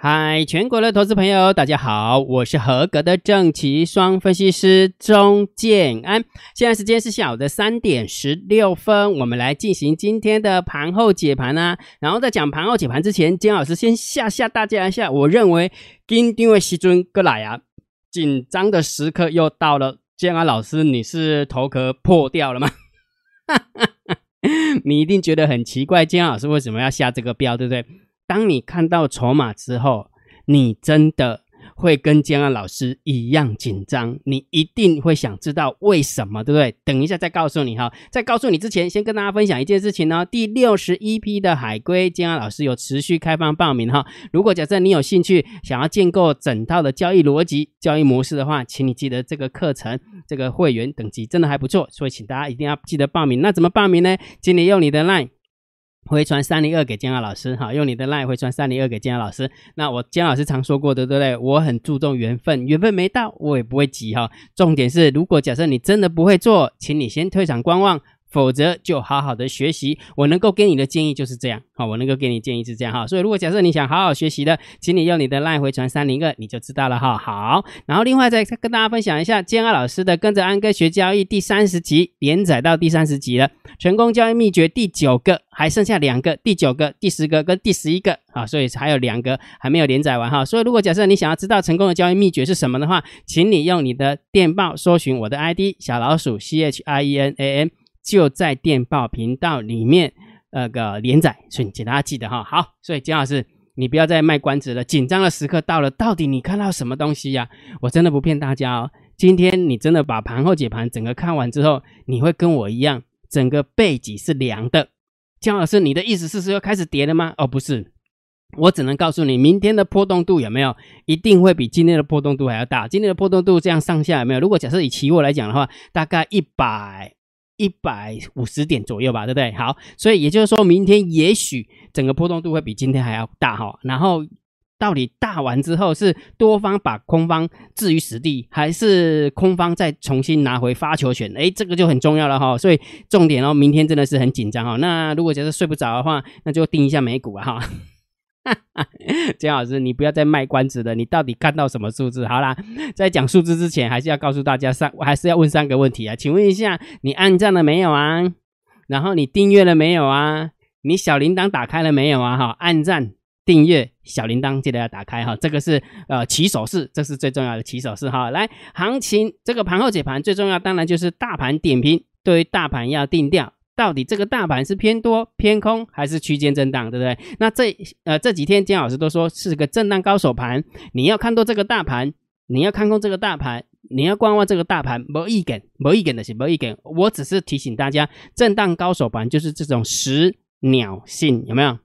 嗨，全国的投资朋友，大家好，我是合格的正奇双分析师钟建安。现在时间是下午的三点十六分，我们来进行今天的盘后解盘啊。然后在讲盘后解盘之前，金老师先吓吓大家一下，我认为今天的西尊哥来啊，紧张的时刻又到了。建安老师，你是头壳破掉了吗？哈哈哈你一定觉得很奇怪，建安老师为什么要下这个标，对不对？当你看到筹码之后，你真的会跟江安老师一样紧张，你一定会想知道为什么，对不对？等一下再告诉你哈。在告诉你之前，先跟大家分享一件事情呢。第六十一批的海龟，江安老师有持续开放报名哈。如果假设你有兴趣，想要建构整套的交易逻辑、交易模式的话，请你记得这个课程，这个会员等级真的还不错，所以请大家一定要记得报名。那怎么报名呢？请你用你的 LINE。回传三零二给姜老师，哈，用你的 line 回传三零二给姜老师。那我姜老师常说过的，对不对？我很注重缘分，缘分没到，我也不会急哈。重点是，如果假设你真的不会做，请你先退场观望。否则就好好的学习，我能够给你的建议就是这样，好，我能够给你建议是这样哈。所以如果假设你想好好学习的，请你用你的 LINE 回传三零二，你就知道了哈。好，然后另外再跟大家分享一下，建安老师的跟着安哥学交易第三十集连载到第三十集了，成功交易秘诀第九个，还剩下两个，第九个、第十个跟第十一个啊，所以还有两个还没有连载完哈。所以如果假设你想要知道成功的交易秘诀是什么的话，请你用你的电报搜寻我的 ID 小老鼠 C H I E N A N。就在电报频道里面那个连载，所以请大家记得哈。好，所以姜老师，你不要再卖关子了，紧张的时刻到了，到底你看到什么东西呀？我真的不骗大家哦，今天你真的把盘后解盘整个看完之后，你会跟我一样，整个背脊是凉的。姜老师，你的意思是说要开始跌了吗？哦，不是，我只能告诉你，明天的波动度有没有，一定会比今天的波动度还要大。今天的波动度这样上下有没有？如果假设以期货来讲的话，大概一百。一百五十点左右吧，对不对？好，所以也就是说明天也许整个波动度会比今天还要大哈。然后到底大完之后是多方把空方置于死地，还是空方再重新拿回发球权？哎，这个就很重要了哈。所以重点哦，明天真的是很紧张哈。那如果觉得睡不着的话，那就盯一下美股了哈。姜老师，你不要再卖关子了，你到底看到什么数字？好啦，在讲数字之前，还是要告诉大家三，我还是要问三个问题啊。请问一下，你按赞了没有啊？然后你订阅了没有啊？你小铃铛打开了没有啊？哈，按赞、订阅、小铃铛记得要打开哈，这个是呃起手式，这是最重要的起手式哈。来，行情这个盘后解盘最重要，当然就是大盘点评，对于大盘要定调。到底这个大盘是偏多偏空还是区间震荡，对不对？那这呃这几天姜老师都说是个震荡高手盘，你要看多这个大盘，你要看空这个大盘，你要观望这个大盘，没意见，没意见的是没意见。我只是提醒大家，震荡高手盘就是这种十鸟性，有没有？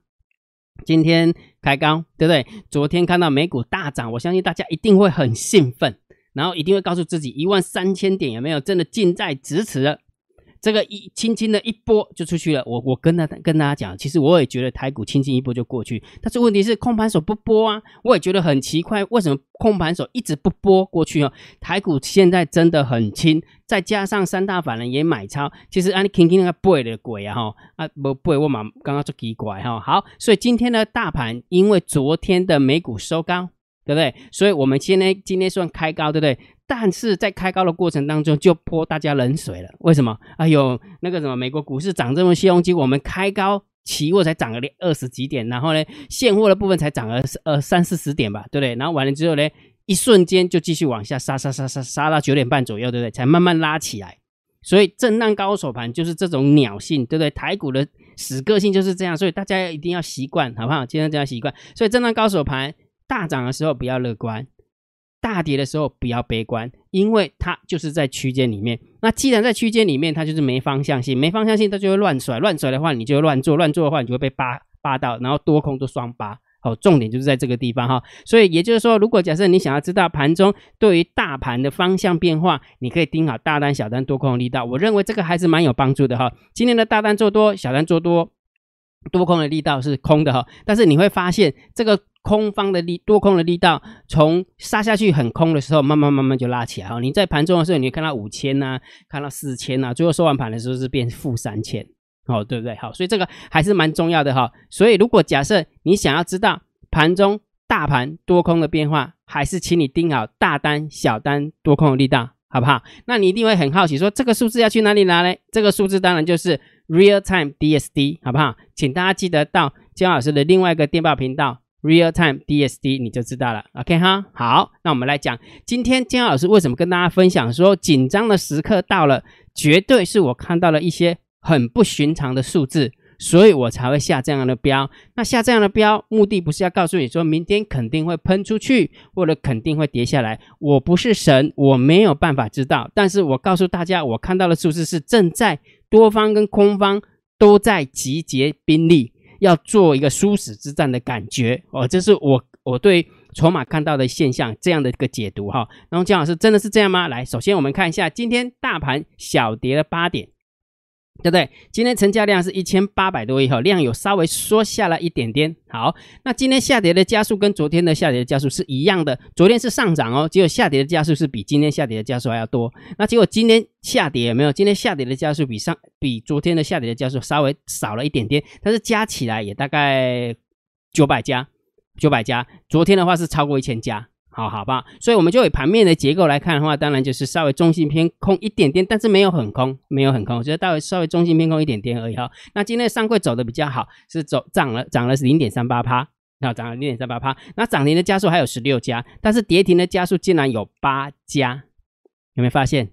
今天开高，对不对？昨天看到美股大涨，我相信大家一定会很兴奋，然后一定会告诉自己一万三千点有没有真的近在咫尺了。这个一轻轻的一波就出去了，我我跟他跟大家讲，其实我也觉得台股轻轻一波就过去，但是问题是空盘手不波啊，我也觉得很奇怪，为什么空盘手一直不波过去哦？台股现在真的很轻，再加上三大法人也买超，其实按你轻轻那个背的鬼啊哈啊不背我嘛刚刚就奇怪哈，好，所以今天的大盘因为昨天的美股收高，对不对？所以我们今天今天算开高，对不对？但是在开高的过程当中，就泼大家冷水了。为什么？哎呦，那个什么，美国股市涨这么凶，结果我们开高，期货才涨了二十几点，然后呢，现货的部分才涨了呃三四十点吧，对不对？然后完了之后呢，一瞬间就继续往下杀杀杀杀杀到九点半左右，对不对？才慢慢拉起来。所以震荡高手盘就是这种鸟性，对不对？台股的死个性就是这样，所以大家一定要习惯，好不好？今天这样习惯。所以震荡高手盘大涨的时候不要乐观。大跌的时候不要悲观，因为它就是在区间里面。那既然在区间里面，它就是没方向性，没方向性它就会乱甩，乱甩的话你就会乱做，乱做的话你就会被扒扒到，然后多空都双扒。好，重点就是在这个地方哈。所以也就是说，如果假设你想要知道盘中对于大盘的方向变化，你可以盯好大单、小单、多空的力道。我认为这个还是蛮有帮助的哈。今天的大单做多，小单做多，多空的力道是空的哈。但是你会发现这个。空方的力多空的力道，从杀下去很空的时候，慢慢慢慢就拉起来哈。你在盘中的时候，你会看到五千呐，看到四千呐，最后收完盘的时候是变负三千，哦，对不对？好，所以这个还是蛮重要的哈。所以如果假设你想要知道盘中大盘多空的变化，还是请你盯好大单、小单多空的力道，好不好？那你一定会很好奇，说这个数字要去哪里拿呢？这个数字当然就是 Real Time DSD，好不好？请大家记得到姜老师的另外一个电报频道 Real Time DSD，你就知道了。OK 哈，好，那我们来讲今天姜老师为什么跟大家分享说紧张的时刻到了，绝对是我看到了一些很不寻常的数字。所以我才会下这样的标。那下这样的标，目的不是要告诉你说明天肯定会喷出去，或者肯定会跌下来。我不是神，我没有办法知道。但是我告诉大家，我看到的数字是正在多方跟空方都在集结兵力，要做一个殊死之战的感觉。哦，这是我我对筹码看到的现象这样的一个解读哈。然后姜老师真的是这样吗？来，首先我们看一下今天大盘小跌了八点。对不对？今天成交量是一千八百多亿，哈，量有稍微缩下了一点点。好，那今天下跌的加速跟昨天的下跌的加速是一样的。昨天是上涨哦，结果下跌的加速是比今天下跌的加速还要多。那结果今天下跌有没有？今天下跌的加速比上比昨天的下跌的加速稍微少了一点点，但是加起来也大概九百家，九百家。昨天的话是超过一千家。好好吧，所以我们就以盘面的结构来看的话，当然就是稍微中性偏空一点点，但是没有很空，没有很空，我觉得大概稍微中性偏空一点点而已哈。那今天上柜走的比较好，是走涨了，涨了是零点三八趴，啊，涨了零点三八趴。那涨停的加速还有十六家，但是跌停的加速竟然有八家，有没有发现？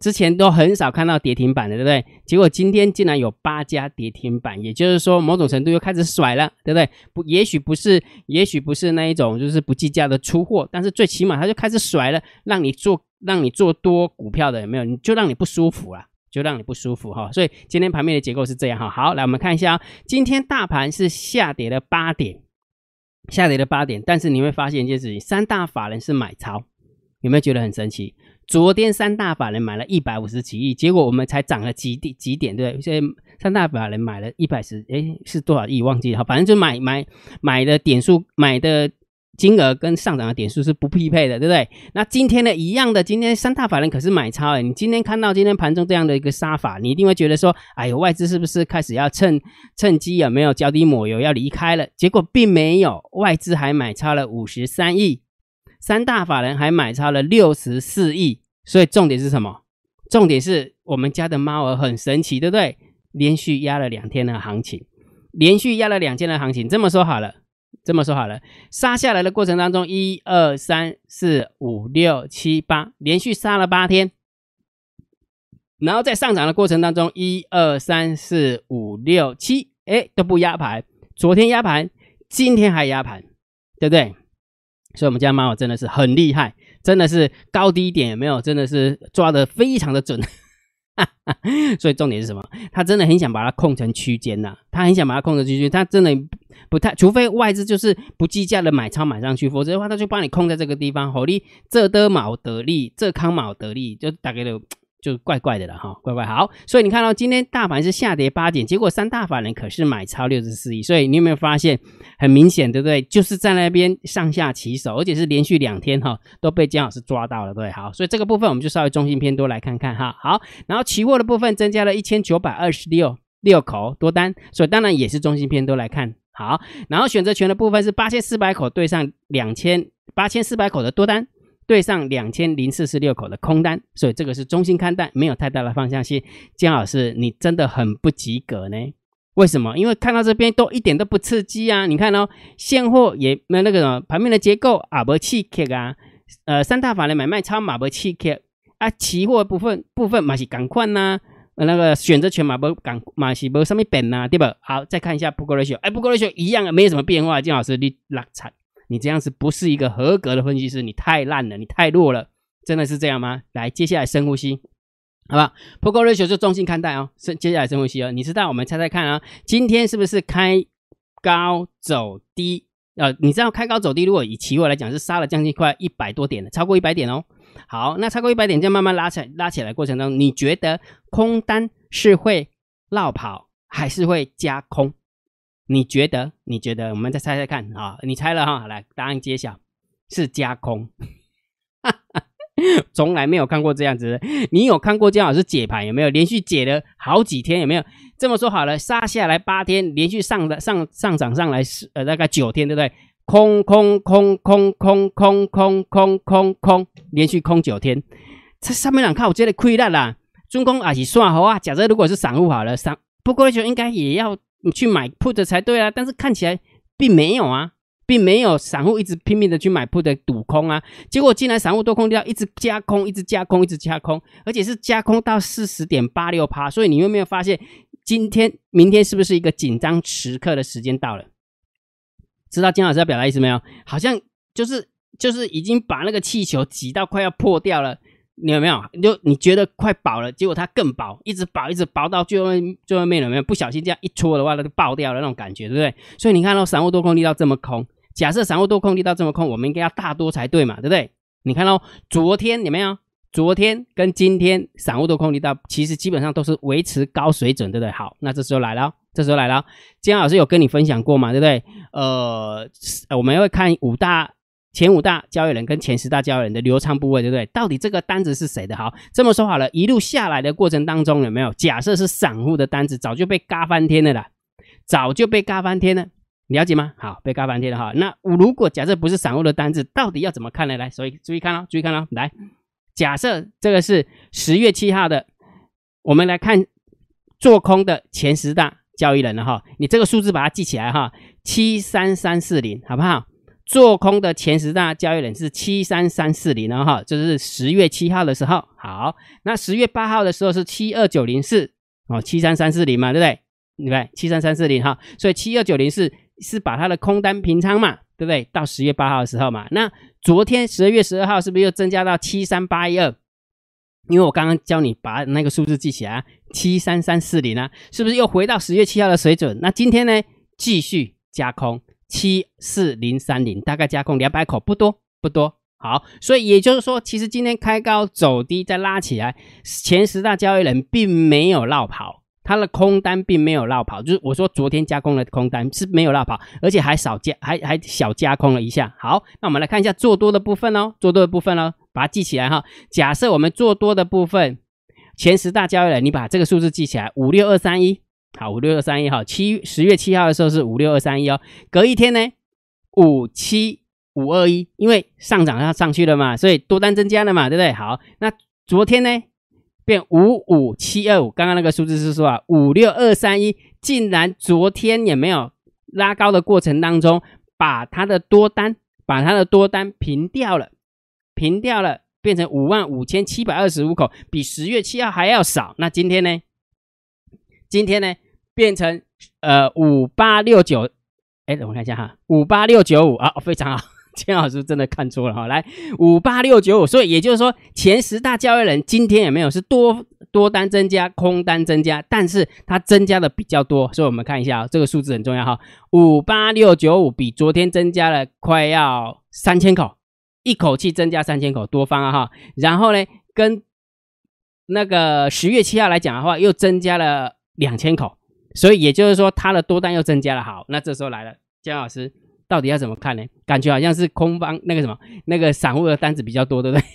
之前都很少看到跌停板的，对不对？结果今天竟然有八家跌停板，也就是说某种程度又开始甩了，对不对？不，也许不是，也许不是那一种就是不计价的出货，但是最起码他就开始甩了，让你做，让你做多股票的有没有？你就让你不舒服了，就让你不舒服哈。所以今天盘面的结构是这样哈。好，来我们看一下，今天大盘是下跌了八点，下跌了八点，但是你会发现一件事情，三大法人是买超，有没有觉得很神奇？昨天三大法人买了一百五十几亿，结果我们才涨了几点几点，对不对？所以三大法人买了一百十，哎，是多少亿？忘记了，反正就买买买的点数，买的金额跟上涨的点数是不匹配的，对不对？那今天呢，一样的，今天三大法人可是买超哎，你今天看到今天盘中这样的一个杀法，你一定会觉得说，哎呦，外资是不是开始要趁趁机有没有脚底抹油要离开了？结果并没有，外资还买超了五十三亿。三大法人还买超了六十四亿，所以重点是什么？重点是我们家的猫儿很神奇，对不对？连续压了两天的行情，连续压了两天的行情。这么说好了，这么说好了，杀下来的过程当中，一二三四五六七八，连续杀了八天。然后在上涨的过程当中，一二三四五六七，哎，都不压盘。昨天压盘，今天还压盘，对不对？所以，我们家猫真的是很厉害，真的是高低点也没有？真的是抓的非常的准。所以重点是什么？他真的很想把它控成区间呐，他很想把它控成区间，他真的不太，除非外资就是不计价的买超买上去，否则的话，他就帮你控在这个地方。好利这的毛得利，这康毛得利，就大概的。就怪怪的了哈，怪怪好，所以你看到今天大盘是下跌八点，结果三大法人可是买超六十四亿，所以你有没有发现很明显，对不对？就是在那边上下起手，而且是连续两天哈都被姜老师抓到了，对，好，所以这个部分我们就稍微中心偏多来看看哈，好，然后期货的部分增加了一千九百二十六六口多单，所以当然也是中心偏多来看好，然后选择权的部分是八千四百口对上两千八千四百口的多单。对上两千零四十六口的空单，所以这个是中心看待，没有太大的方向性。姜老师，你真的很不及格呢？为什么？因为看到这边都一点都不刺激啊！你看哦，现货也没那个什么盘面的结构啊，不气克啊，呃，三大法的买卖超马不气克啊，期货部分部分嘛是赶快呐，那个选择权嘛不赶嘛是不上面变呐，对吧？好，再看一下不过 ratio，哎，不过 ratio 一样啊没有什么变化。姜老师，你拉惨。你这样子不是一个合格的分析师，你太烂了，你太弱了，真的是这样吗？来，接下来深呼吸，好吧？Pogo ratio 就中性看待哦。深，接下来深呼吸哦。你知道，我们猜猜看啊，今天是不是开高走低？呃，你知道开高走低，如果以期货来讲，是杀了将近快一百多点的，超过一百点哦。好，那超过一百点，这样慢慢拉起来，拉起来过程当中，你觉得空单是会绕跑，还是会加空？你觉得？你觉得？我们再猜猜看啊！你猜了哈，来，答案揭晓，是加空。从来没有看过这样子。你有看过姜老师解盘有没有？连续解了好几天有没有？这么说好了，杀下来八天，连续上的上上涨上来是呃大概九天，对不对？空空空空空空空空空空，连续空九天，这上面两看我这里亏了啦。中公也是算好啊。假设如果是散户好了，散不过就应该也要你去买 put 才对啊。但是看起来并没有啊，并没有散户一直拼命的去买 put 赌空啊。结果竟然散户多空掉一直加空，一直加空，一直加空，而且是加空到四十点八六趴。所以你有没有发现，今天、明天是不是一个紧张时刻的时间到了？知道金老师要表达意思没有？好像就是就是已经把那个气球挤到快要破掉了。你有没有？就你觉得快饱了，结果它更饱，一直饱，一直饱到最后最后面有没有？不小心这样一戳的话，它就爆掉了那种感觉，对不对？所以你看到散户多空力道这么空，假设散户多空力道这么空，我们应该要大多才对嘛，对不对？你看到昨天有没有？昨天跟今天散户多空力道其实基本上都是维持高水准，对不对？好，那这时候来了，这时候来了，金老师有跟你分享过嘛，对不对？呃，我们会看五大。前五大交易人跟前十大交易人的流畅部位，对不对？到底这个单子是谁的？好，这么说好了，一路下来的过程当中，有没有假设是散户的单子，早就被嘎翻天了啦，早就被嘎翻天了，了解吗？好，被嘎翻天了哈。那如果假设不是散户的单子，到底要怎么看呢？来，所以注意看哦，注意看哦，来，假设这个是十月七号的，我们来看做空的前十大交易人了哈。你这个数字把它记起来哈，七三三四零，好不好？做空的前十大交易人是七三三四零，然后哈，这是十月七号的时候。好，那十月八号的时候是七二九零四哦，七三三四零嘛，对不对？对不对？七三三四零哈，所以七二九零四是把它的空单平仓嘛，对不对？到十月八号的时候嘛，那昨天十二月十二号是不是又增加到七三八一二？因为我刚刚教你把那个数字记起来，七三三四零啊，是不是又回到十月七号的水准？那今天呢，继续加空。七四零三零，大概加空两百口，不多不多。好，所以也就是说，其实今天开高走低再拉起来，前十大交易人并没有绕跑，他的空单并没有绕跑，就是我说昨天加空的空单是没有绕跑，而且还少加，还还小加空了一下。好，那我们来看一下做多的部分哦，做多的部分哦，把它记起来哈。假设我们做多的部分，前十大交易人，你把这个数字记起来，五六二三一。好，五六二三一哈，七十月七号的时候是五六二三一哦，隔一天呢五七五二一，因为上涨要上去了嘛，所以多单增加了嘛，对不对？好，那昨天呢变五五七二五，刚刚那个数字是说啊，五六二三一竟然昨天也没有拉高的过程当中，把它的多单把它的多单平掉了，平掉了，变成五万五千七百二十五口，比十月七号还要少。那今天呢？今天呢，变成呃五八六九，哎，我看一下哈，五八六九五啊，非常好，钱老师真的看错了哈，来五八六九五，所以也就是说前十大交易人今天有没有是多多单增加，空单增加，但是它增加的比较多，所以我们看一下这个数字很重要哈，五八六九五比昨天增加了快要三千口，一口气增加三千口多方啊哈，然后呢，跟那个十月七号来讲的话，又增加了。两千口，所以也就是说，它的多单又增加了。好，那这时候来了，姜老师到底要怎么看呢？感觉好像是空方那个什么，那个散户的单子比较多，对不对？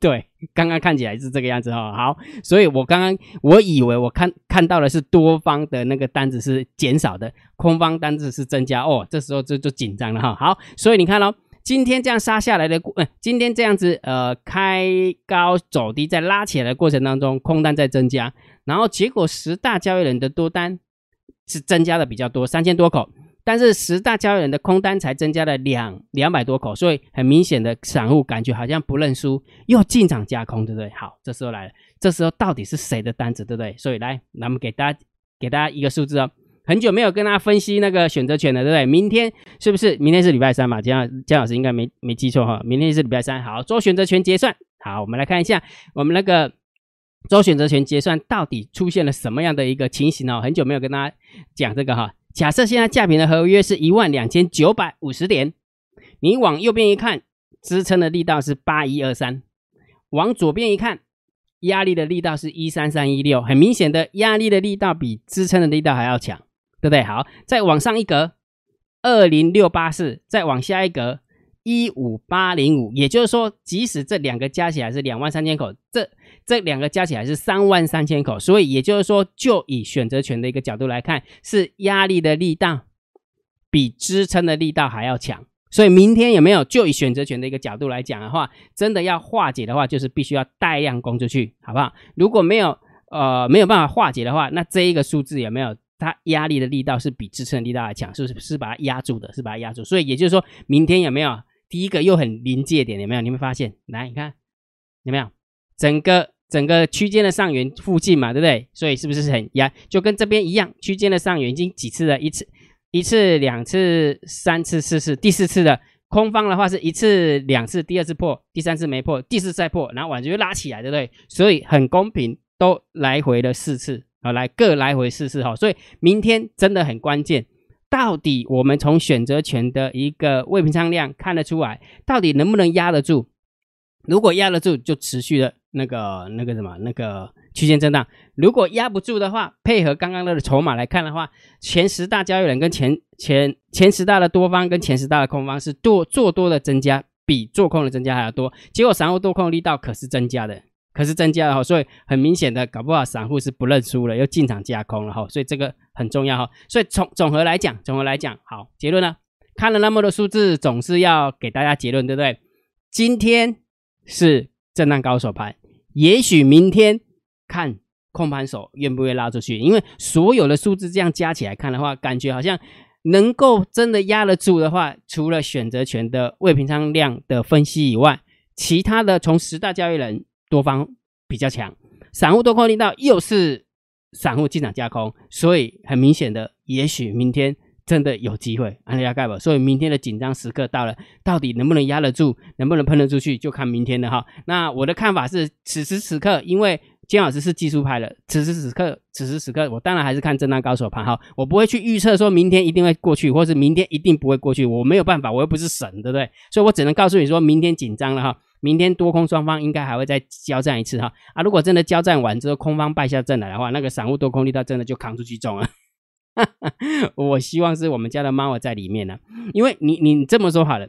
对，刚刚看起来是这个样子哈。好，所以我刚刚我以为我看看到的是多方的那个单子是减少的，空方单子是增加哦。这时候就就紧张了哈。好，所以你看喽，今天这样杀下来的，呃，今天这样子呃开高走低再拉起来的过程当中，空单在增加。然后结果十大交易人的多单是增加的比较多，三千多口，但是十大交易人的空单才增加了两两百多口，所以很明显的散户感觉好像不认输，又进场加空，对不对？好，这时候来了，这时候到底是谁的单子，对不对？所以来，咱们给大家给大家一个数字哦，很久没有跟大家分析那个选择权了，对不对？明天是不是？明天是礼拜三嘛？姜姜老师应该没没记错哈，明天是礼拜三。好，做选择权结算。好，我们来看一下我们那个。周选择权结算到底出现了什么样的一个情形呢？很久没有跟大家讲这个哈。假设现在价平的合约是一万两千九百五十点，你往右边一看，支撑的力道是八一二三；往左边一看，压力的力道是一三三一六。很明显的，压力的力道比支撑的力道还要强，对不对？好，再往上一格，二零六八四；再往下一格，一五八零五。也就是说，即使这两个加起来是两万三千口，这这两个加起来是三万三千口，所以也就是说，就以选择权的一个角度来看，是压力的力道比支撑的力道还要强，所以明天有没有就以选择权的一个角度来讲的话，真的要化解的话，就是必须要带量攻出去，好不好？如果没有呃没有办法化解的话，那这一个数字有没有它压力的力道是比支撑力道还强，是不是是把它压住的，是把它压住？所以也就是说明天有没有第一个又很临界点有没有？你会发现，来你看有没有整个整个区间的上缘附近嘛，对不对？所以是不是很压？就跟这边一样，区间的上缘已经几次了一次。一次、两次、三次、四次，第四次的空方的话是一次、两次，第二次破，第三次没破，第四次再破，然后晚上就拉起来，对不对？所以很公平，都来回了四次好，来各来回试试哈。所以明天真的很关键，到底我们从选择权的一个未平仓量看得出来，到底能不能压得住？如果压得住，就持续的那个那个什么那个。区间震荡，如果压不住的话，配合刚刚的筹码来看的话，前十大交易人跟前前前十大的多方跟前十大的空方是做做多的增加，比做空的增加还要多。结果散户多空力道可是增加的，可是增加的哈，所以很明显的，搞不好散户是不认输了，又进场加空了哈，所以这个很重要哈。所以从总和来讲，总和来讲，好结论呢，看了那么多数字，总是要给大家结论，对不对？今天是震荡高手盘，也许明天。看控盘手愿不愿意拉出去，因为所有的数字这样加起来看的话，感觉好像能够真的压得住的话，除了选择权的未平仓量的分析以外，其他的从十大交易人多方比较强，散户多空力道又是散户进场加空，所以很明显的，也许明天。真的有机会，安利亚盖吧。所以明天的紧张时刻到了，到底能不能压得住，能不能喷得出去，就看明天的哈。那我的看法是，此时此刻，因为金老师是技术派的，此时此刻，此时此刻，我当然还是看震荡高手盘哈。我不会去预测说明天一定会过去，或是明天一定不会过去，我没有办法，我又不是神，对不对？所以我只能告诉你说，明天紧张了哈，明天多空双方应该还会再交战一次哈。啊，如果真的交战完之后，空方败下阵来的话，那个散户多空力道真的就扛出去中了。哈 哈我希望是我们家的猫在里面呢，因为你你这么说好了，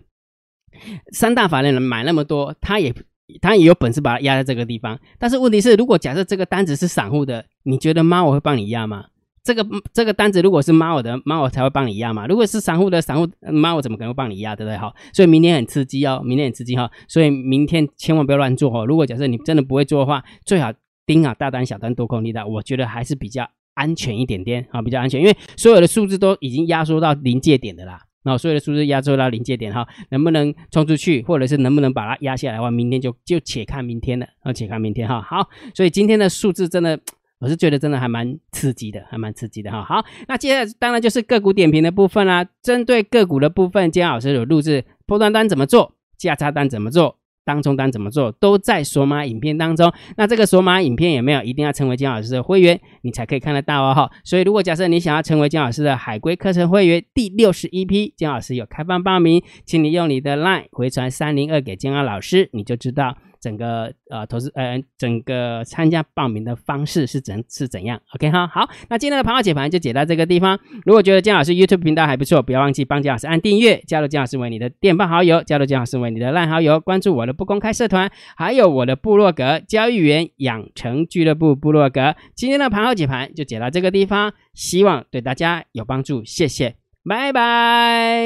三大法人买那么多，他也他也有本事把它压在这个地方。但是问题是，如果假设这个单子是散户的，你觉得猫我会帮你压吗？这个这个单子如果是猫我的，猫我才会帮你压嘛。如果是散户的，散户猫我怎么可能会帮你压，对不对？好，所以明天很刺激哦，明天很刺激哈。所以明天千万不要乱做哦。如果假设你真的不会做的话，最好盯好大单、小单、多空力道，我觉得还是比较。安全一点点啊，比较安全，因为所有的数字都已经压缩到临界点的啦。那所有的数字压缩到临界点哈，能不能冲出去，或者是能不能把它压下来的话，明天就就且看明天了啊，且看明天哈。好，所以今天的数字真的，我是觉得真的还蛮刺激的，还蛮刺激的哈。好，那接下来当然就是个股点评的部分啦。针对个股的部分，今天老师有录制波段单怎么做，价差单怎么做。当中单怎么做都在索马影片当中。那这个索马影片有没有一定要成为金老师的会员，你才可以看得到哦哈。所以如果假设你想要成为金老师的海龟课程会员第六十一批，金老师有开放报名，请你用你的 LINE 回传三零二给金老师，你就知道。整个呃投资呃整个参加报名的方式是怎是怎样？OK 哈好，那今天的盘后解盘就解到这个地方。如果觉得姜老师 YouTube 频道还不错，不要忘记帮姜老师按订阅，加入姜老师为你的电报好友，加入姜老师为你的烂好友，关注我的不公开社团，还有我的部落格交易员养成俱乐部部落格。今天的盘后解盘就解到这个地方，希望对大家有帮助，谢谢，拜拜。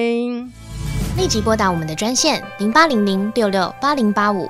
立即拨打我们的专线零八零零六六八零八五。